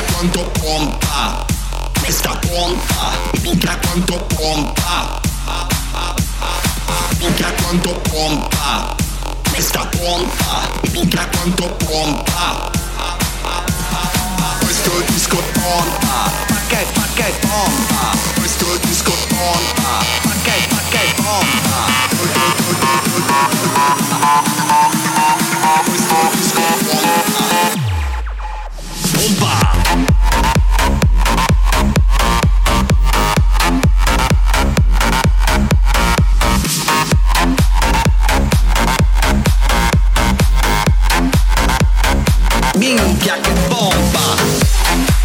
minchia quanto pompa, questa pompa, minchia quanto pompa, minchia quanto pompa, questa pompa, minchia quanto pompa. Questo disco pompa, ma che, pompa, questo disco pompa, ma che pompa. Minchia che bomba!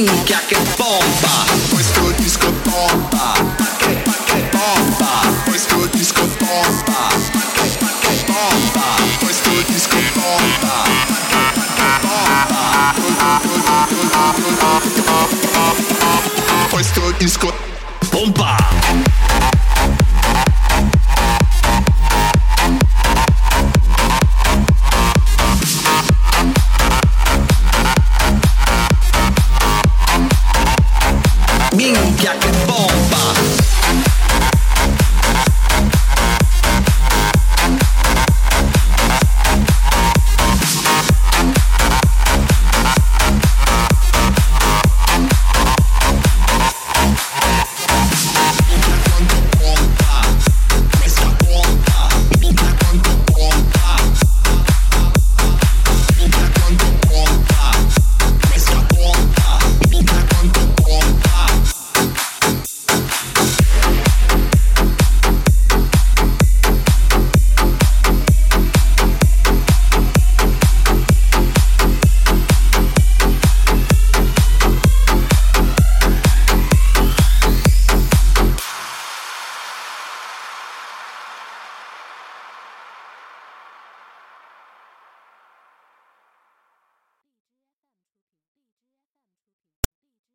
Minchia che bomba! Questo disco bomba! Questo disco bomba! Questo disco bomba! Bomba! Questo disco bomba! Minha que é é bom.